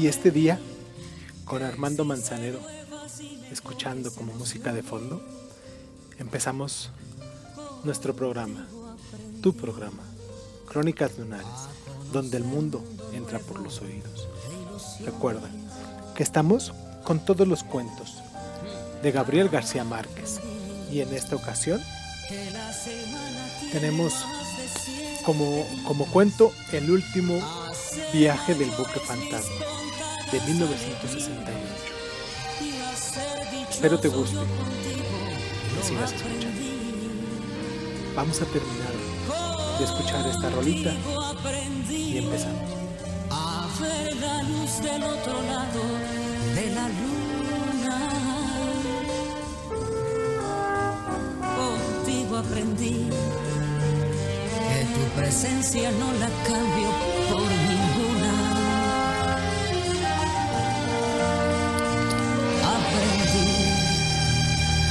Y este día, con Armando Manzanero, escuchando como música de fondo, empezamos nuestro programa, tu programa, Crónicas Lunares, donde el mundo entra por los oídos. Recuerda que estamos con todos los cuentos de Gabriel García Márquez y en esta ocasión tenemos como, como cuento el último viaje del buque fantasma de 1968. Espero te guste y sigas escuchando. Vamos a terminar de escuchar esta rolita y empezamos. A ver la luz del otro lado de la luna. Contigo aprendí que tu presencia no la cambio por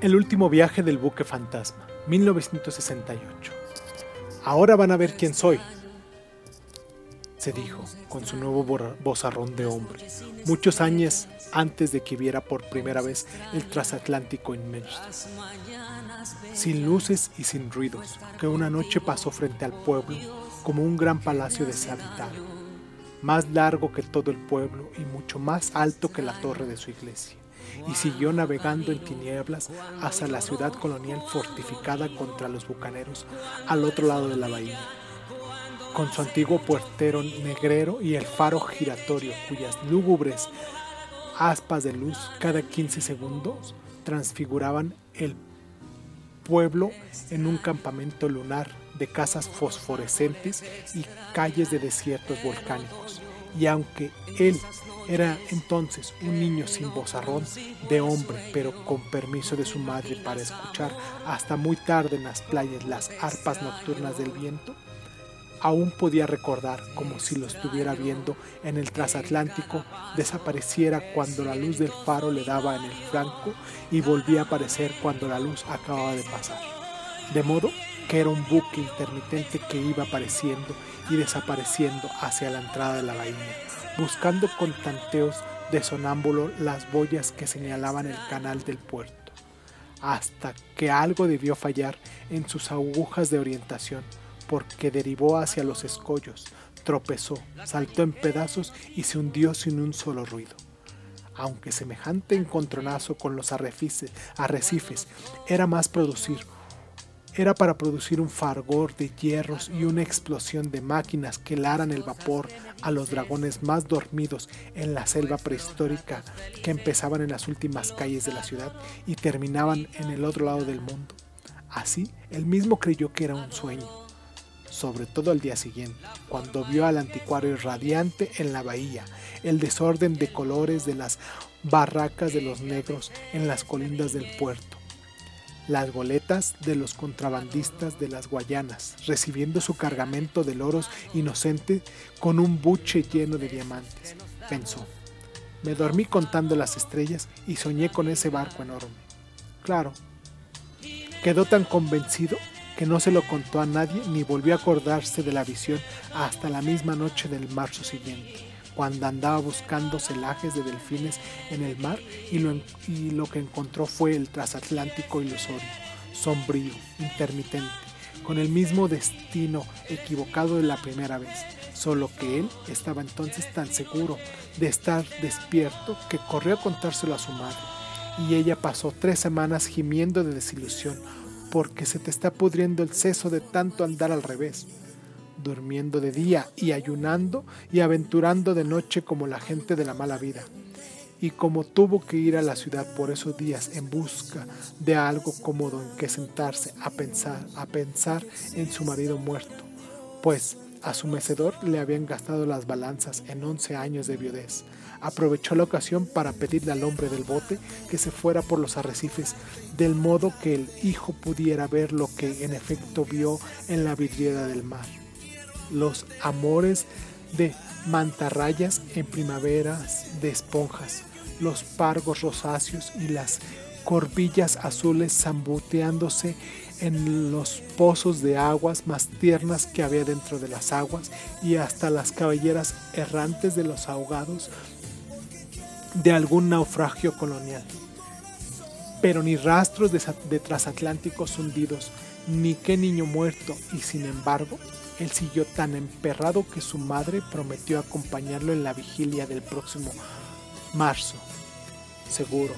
El último viaje del buque fantasma, 1968. Ahora van a ver quién soy, se dijo con su nuevo vozarrón de hombre, muchos años antes de que viera por primera vez el transatlántico inmenso, sin luces y sin ruidos, que una noche pasó frente al pueblo como un gran palacio deshabitado, más largo que todo el pueblo y mucho más alto que la torre de su iglesia y siguió navegando en tinieblas hasta la ciudad colonial fortificada contra los bucaneros al otro lado de la bahía, con su antiguo puertero negrero y el faro giratorio cuyas lúgubres aspas de luz cada 15 segundos transfiguraban el pueblo en un campamento lunar de casas fosforescentes y calles de desiertos volcánicos. Y aunque él era entonces un niño sin vozarrón de hombre, pero con permiso de su madre para escuchar hasta muy tarde en las playas las arpas nocturnas del viento, aún podía recordar como si lo estuviera viendo en el transatlántico desapareciera cuando la luz del faro le daba en el flanco y volvía a aparecer cuando la luz acababa de pasar. De modo que era un buque intermitente que iba apareciendo y desapareciendo hacia la entrada de la bahía, buscando con tanteos de sonámbulo las boyas que señalaban el canal del puerto, hasta que algo debió fallar en sus agujas de orientación, porque derivó hacia los escollos, tropezó, saltó en pedazos y se hundió sin un solo ruido. Aunque semejante encontronazo con los arrecifes, arrecifes era más producir era para producir un fargor de hierros y una explosión de máquinas que laran el vapor a los dragones más dormidos en la selva prehistórica que empezaban en las últimas calles de la ciudad y terminaban en el otro lado del mundo. Así, él mismo creyó que era un sueño, sobre todo al día siguiente, cuando vio al anticuario radiante en la bahía, el desorden de colores de las barracas de los negros en las colindas del puerto las goletas de los contrabandistas de las Guayanas, recibiendo su cargamento de loros inocente con un buche lleno de diamantes. Pensó, me dormí contando las estrellas y soñé con ese barco enorme. Claro, quedó tan convencido que no se lo contó a nadie ni volvió a acordarse de la visión hasta la misma noche del marzo siguiente cuando andaba buscando celajes de delfines en el mar y lo, y lo que encontró fue el transatlántico ilusorio, sombrío, intermitente, con el mismo destino equivocado de la primera vez, solo que él estaba entonces tan seguro de estar despierto que corrió a contárselo a su madre, y ella pasó tres semanas gimiendo de desilusión porque se te está pudriendo el seso de tanto andar al revés durmiendo de día y ayunando y aventurando de noche como la gente de la mala vida. y como tuvo que ir a la ciudad por esos días en busca de algo cómodo en que sentarse a pensar, a pensar en su marido muerto, pues a su mecedor le habían gastado las balanzas en 11 años de viudez. Aprovechó la ocasión para pedirle al hombre del bote que se fuera por los arrecifes, del modo que el hijo pudiera ver lo que en efecto vio en la vidriera del mar. Los amores de mantarrayas en primaveras de esponjas, los pargos rosáceos y las corbillas azules zambuteándose en los pozos de aguas más tiernas que había dentro de las aguas y hasta las cabelleras errantes de los ahogados de algún naufragio colonial. Pero ni rastros de, de hundidos, ni qué niño muerto, y sin embargo, él siguió tan emperrado que su madre prometió acompañarlo en la vigilia del próximo marzo, seguro,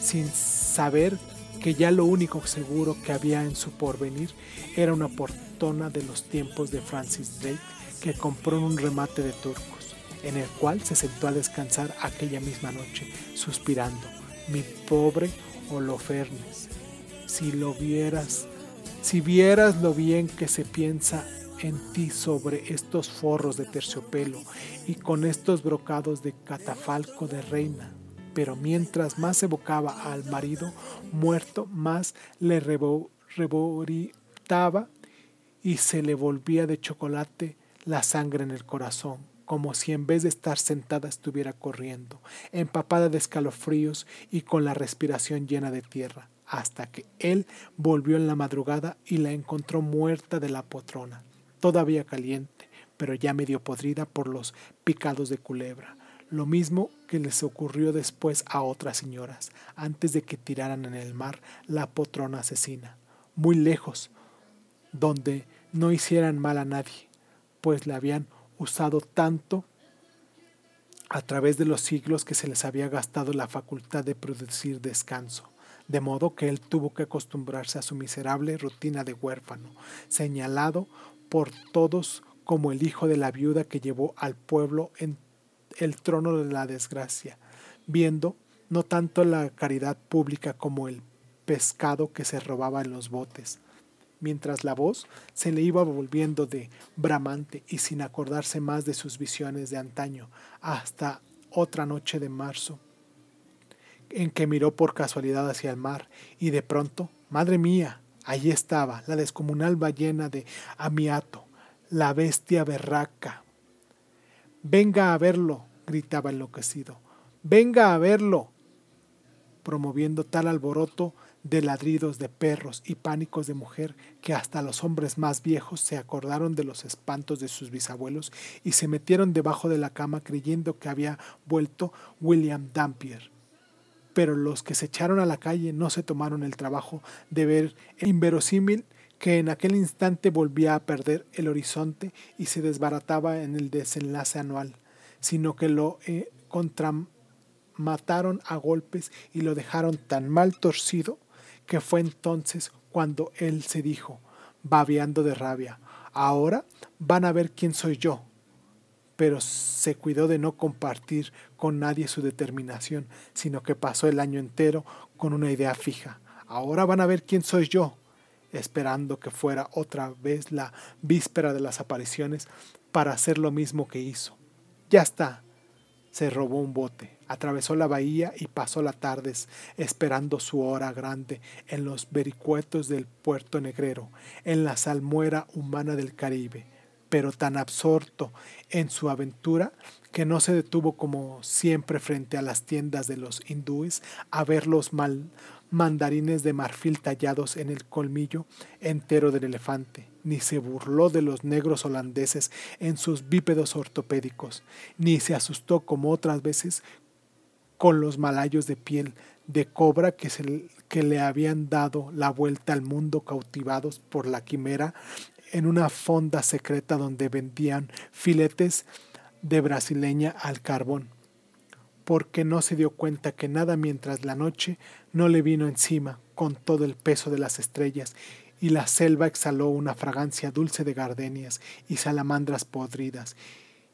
sin saber que ya lo único seguro que había en su porvenir era una portona de los tiempos de Francis Drake que compró en un remate de turcos, en el cual se sentó a descansar aquella misma noche, suspirando, mi pobre Holofernes, si lo vieras, si vieras lo bien que se piensa en ti sobre estos forros de terciopelo y con estos brocados de catafalco de reina, pero mientras más evocaba al marido muerto, más le reboritaba y se le volvía de chocolate la sangre en el corazón, como si en vez de estar sentada estuviera corriendo, empapada de escalofríos y con la respiración llena de tierra, hasta que él volvió en la madrugada y la encontró muerta de la potrona, todavía caliente, pero ya medio podrida por los picados de culebra. Lo mismo que les ocurrió después a otras señoras, antes de que tiraran en el mar la potrona asesina, muy lejos, donde no hicieran mal a nadie, pues la habían usado tanto a través de los siglos que se les había gastado la facultad de producir descanso, de modo que él tuvo que acostumbrarse a su miserable rutina de huérfano, señalado por todos como el hijo de la viuda que llevó al pueblo en el trono de la desgracia, viendo no tanto la caridad pública como el pescado que se robaba en los botes, mientras la voz se le iba volviendo de bramante y sin acordarse más de sus visiones de antaño, hasta otra noche de marzo, en que miró por casualidad hacia el mar y de pronto, madre mía, allí estaba la descomunal ballena de Amiato, la bestia berraca. Venga a verlo, gritaba enloquecido. Venga a verlo. promoviendo tal alboroto de ladridos de perros y pánicos de mujer que hasta los hombres más viejos se acordaron de los espantos de sus bisabuelos y se metieron debajo de la cama creyendo que había vuelto William Dampier. Pero los que se echaron a la calle no se tomaron el trabajo de ver el inverosímil que en aquel instante volvía a perder el horizonte y se desbarataba en el desenlace anual sino que lo eh, contramataron a golpes y lo dejaron tan mal torcido que fue entonces cuando él se dijo, babeando de rabia, ahora van a ver quién soy yo. Pero se cuidó de no compartir con nadie su determinación, sino que pasó el año entero con una idea fija. Ahora van a ver quién soy yo, esperando que fuera otra vez la víspera de las apariciones para hacer lo mismo que hizo. Ya está. Se robó un bote, atravesó la bahía y pasó la tarde esperando su hora grande en los vericuetos del puerto negrero, en la salmuera humana del Caribe, pero tan absorto en su aventura que no se detuvo como siempre frente a las tiendas de los hindúes a ver los mal mandarines de marfil tallados en el colmillo entero del elefante, ni se burló de los negros holandeses en sus bípedos ortopédicos, ni se asustó como otras veces con los malayos de piel de cobra que, se, que le habían dado la vuelta al mundo cautivados por la quimera en una fonda secreta donde vendían filetes de brasileña al carbón porque no se dio cuenta que nada mientras la noche no le vino encima con todo el peso de las estrellas y la selva exhaló una fragancia dulce de gardenias y salamandras podridas,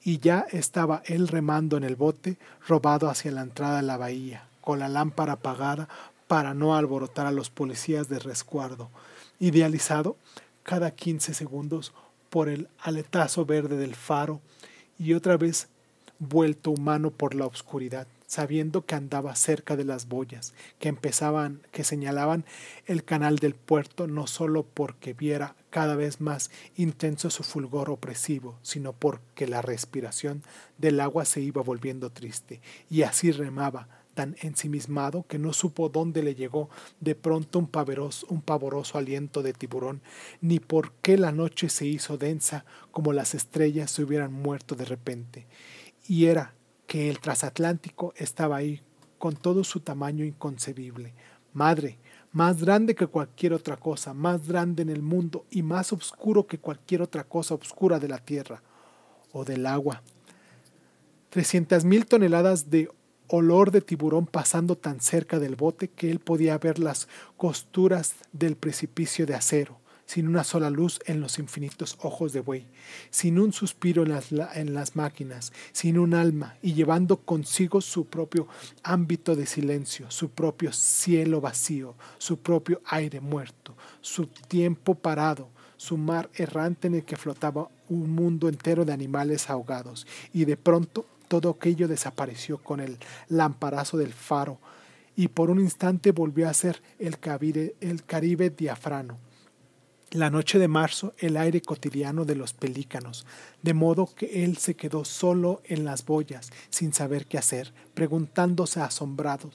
y ya estaba él remando en el bote robado hacia la entrada de la bahía, con la lámpara apagada para no alborotar a los policías de resguardo, idealizado cada 15 segundos por el aletazo verde del faro y otra vez vuelto humano por la oscuridad, sabiendo que andaba cerca de las boyas, que empezaban, que señalaban el canal del puerto, no solo porque viera cada vez más intenso su fulgor opresivo, sino porque la respiración del agua se iba volviendo triste, y así remaba, tan ensimismado que no supo dónde le llegó de pronto un pavoroso, aliento de tiburón, ni por qué la noche se hizo densa como las estrellas se hubieran muerto de repente. Y era que el transatlántico estaba ahí, con todo su tamaño inconcebible. Madre, más grande que cualquier otra cosa, más grande en el mundo y más oscuro que cualquier otra cosa oscura de la tierra o del agua. Trescientas mil toneladas de olor de tiburón pasando tan cerca del bote que él podía ver las costuras del precipicio de acero, sin una sola luz en los infinitos ojos de buey, sin un suspiro en las, en las máquinas, sin un alma, y llevando consigo su propio ámbito de silencio, su propio cielo vacío, su propio aire muerto, su tiempo parado, su mar errante en el que flotaba un mundo entero de animales ahogados, y de pronto todo aquello desapareció con el lamparazo del faro y por un instante volvió a ser el, Caribe diafrano. La noche de marzo, el aire cotidiano de los pelícanos, de modo que él se quedó solo en las boyas, sin saber qué hacer, preguntándose asombrado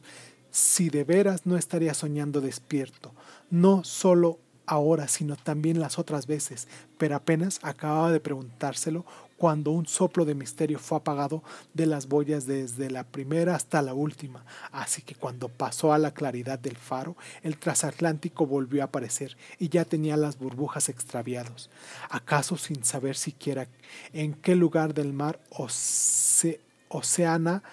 si de veras no estaría soñando despierto, no solo ahora, sino también las otras veces, pero apenas acababa de preguntárselo cuando un soplo de misterio fue apagado de las boyas desde la primera hasta la última, así que cuando pasó a la claridad del faro, el transatlántico volvió a aparecer y ya tenía las burbujas extraviados, acaso sin saber siquiera en qué lugar del mar Oceana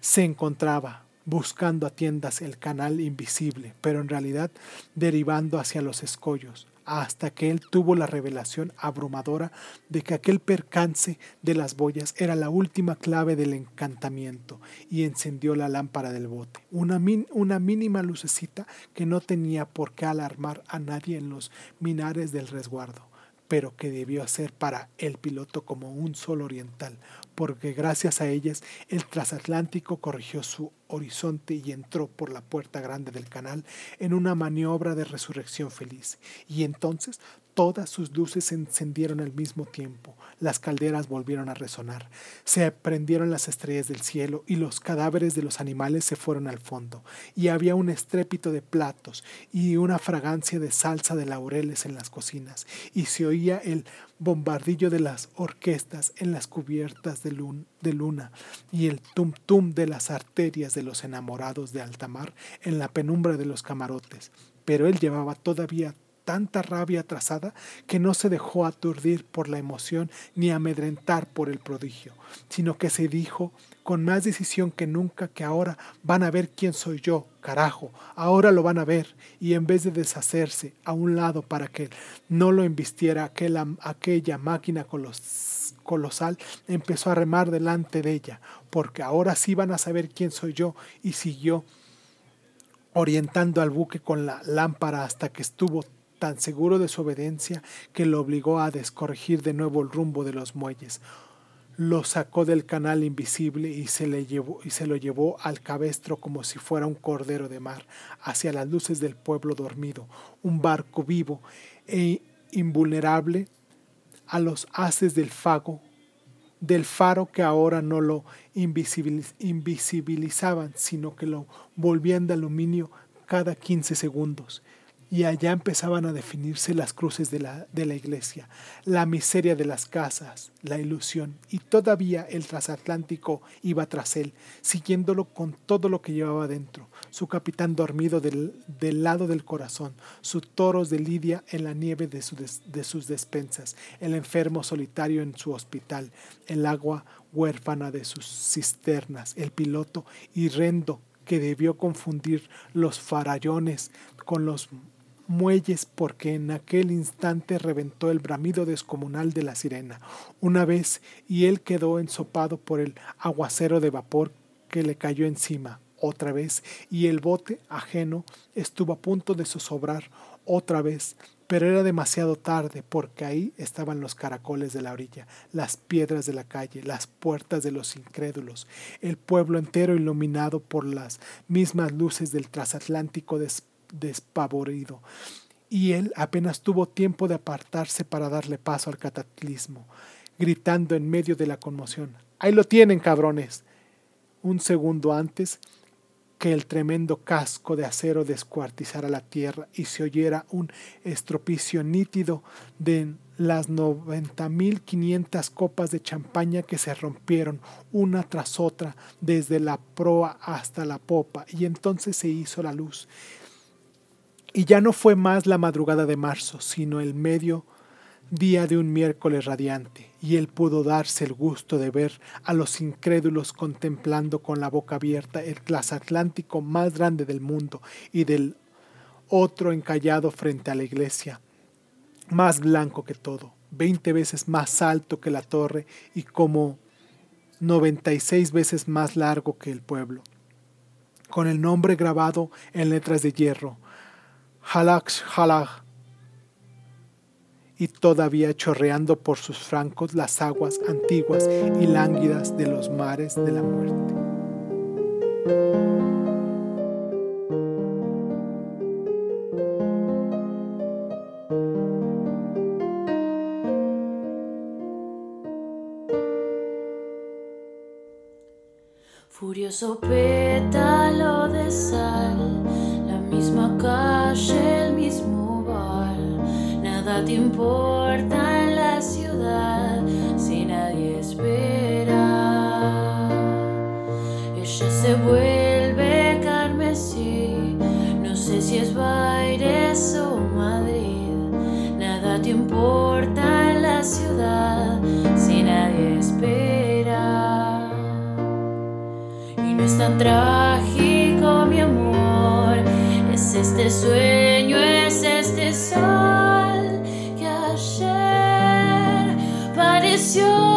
se encontraba, buscando a tiendas el canal invisible, pero en realidad derivando hacia los escollos, hasta que él tuvo la revelación abrumadora de que aquel percance de las boyas era la última clave del encantamiento y encendió la lámpara del bote, una, una mínima lucecita que no tenía por qué alarmar a nadie en los minares del resguardo pero que debió ser para el piloto como un sol oriental, porque gracias a ellas el transatlántico corrigió su horizonte y entró por la puerta grande del canal en una maniobra de resurrección feliz. Y entonces todas sus luces se encendieron al mismo tiempo, las calderas volvieron a resonar, se prendieron las estrellas del cielo y los cadáveres de los animales se fueron al fondo, y había un estrépito de platos y una fragancia de salsa de laureles en las cocinas, y se oía el bombardillo de las orquestas en las cubiertas de, luna y el tum tum de las arterias de los enamorados de altamar en la penumbra de los camarotes. Pero él llevaba todavía tanta rabia atrasada que no se dejó aturdir por la emoción ni amedrentar por el prodigio, sino que se dijo con más decisión que nunca que ahora van a ver quién soy yo, carajo, ahora lo van a ver, y en vez de deshacerse a un lado para que no lo embistiera aquella, aquella máquina colosal, empezó a remar delante de ella, porque ahora sí van a saber quién soy yo, y siguió orientando al buque con la lámpara hasta que estuvo tan seguro de su obediencia que lo obligó a descorregir de nuevo el rumbo de los muelles. Lo sacó del canal invisible y se, lo llevó al cabestro como si fuera un cordero de mar, hacia las luces del pueblo dormido, un barco vivo e invulnerable a los haces del fago, del faro que ahora no lo invisibilizaban, sino que lo volvían de aluminio cada 15 segundos y allá empezaban a definirse las cruces de la, de la, iglesia, la miseria de las casas, la ilusión, y todavía el transatlántico iba tras él, siguiéndolo con todo lo que llevaba dentro, su capitán dormido del, del lado del corazón, sus toros de lidia en la nieve de, de sus despensas, el enfermo solitario en su hospital, el agua huérfana de sus cisternas, el piloto horrendo que debió confundir los farallones con los muelles porque en aquel instante reventó el bramido descomunal de la sirena. Una vez y él quedó ensopado por el aguacero de vapor que le cayó encima. Otra vez y el bote ajeno estuvo a punto de zozobrar. Otra vez pero era demasiado tarde porque ahí estaban los caracoles de la orilla, las piedras de la calle, las puertas de los incrédulos, el pueblo entero iluminado por las mismas luces del transatlántico despavorido. Y él apenas tuvo tiempo de apartarse para darle paso al cataclismo, gritando en medio de la conmoción. Ahí lo tienen, cabrones. Un segundo antes que el tremendo casco de acero descuartizara la tierra y se oyera un estropicio nítido de las noventa mil quinientas copas de champaña que se rompieron una tras otra desde la proa hasta la popa y entonces se hizo la luz. Y ya no fue más la madrugada de marzo, sino el medio día de un miércoles radiante, y él pudo darse el gusto de ver a los incrédulos contemplando con la boca abierta el transatlántico más grande del mundo y del otro encallado frente a la iglesia, más blanco que todo, veinte veces más alto que la torre y como noventa y seis veces más largo que el pueblo, con el nombre grabado en letras de hierro, Halak Halak y todavía chorreando por sus francos las aguas antiguas y lánguidas de los mares de la muerte. Furioso si es Baires o Madrid. Nada te importa en la ciudad si nadie espera. Y no es tan trágico, mi amor, es este sueño, es este sol. tan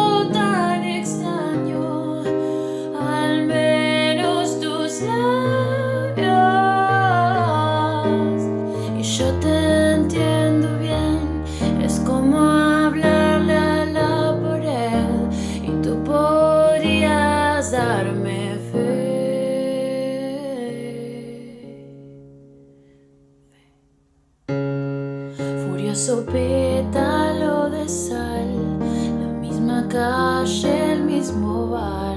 darme fe. Furioso pétalo de sal calle, el mismo bar.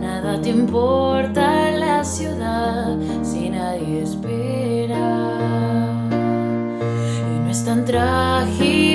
Nada te importa en la ciudad si nadie espera. Y no es tan trágico,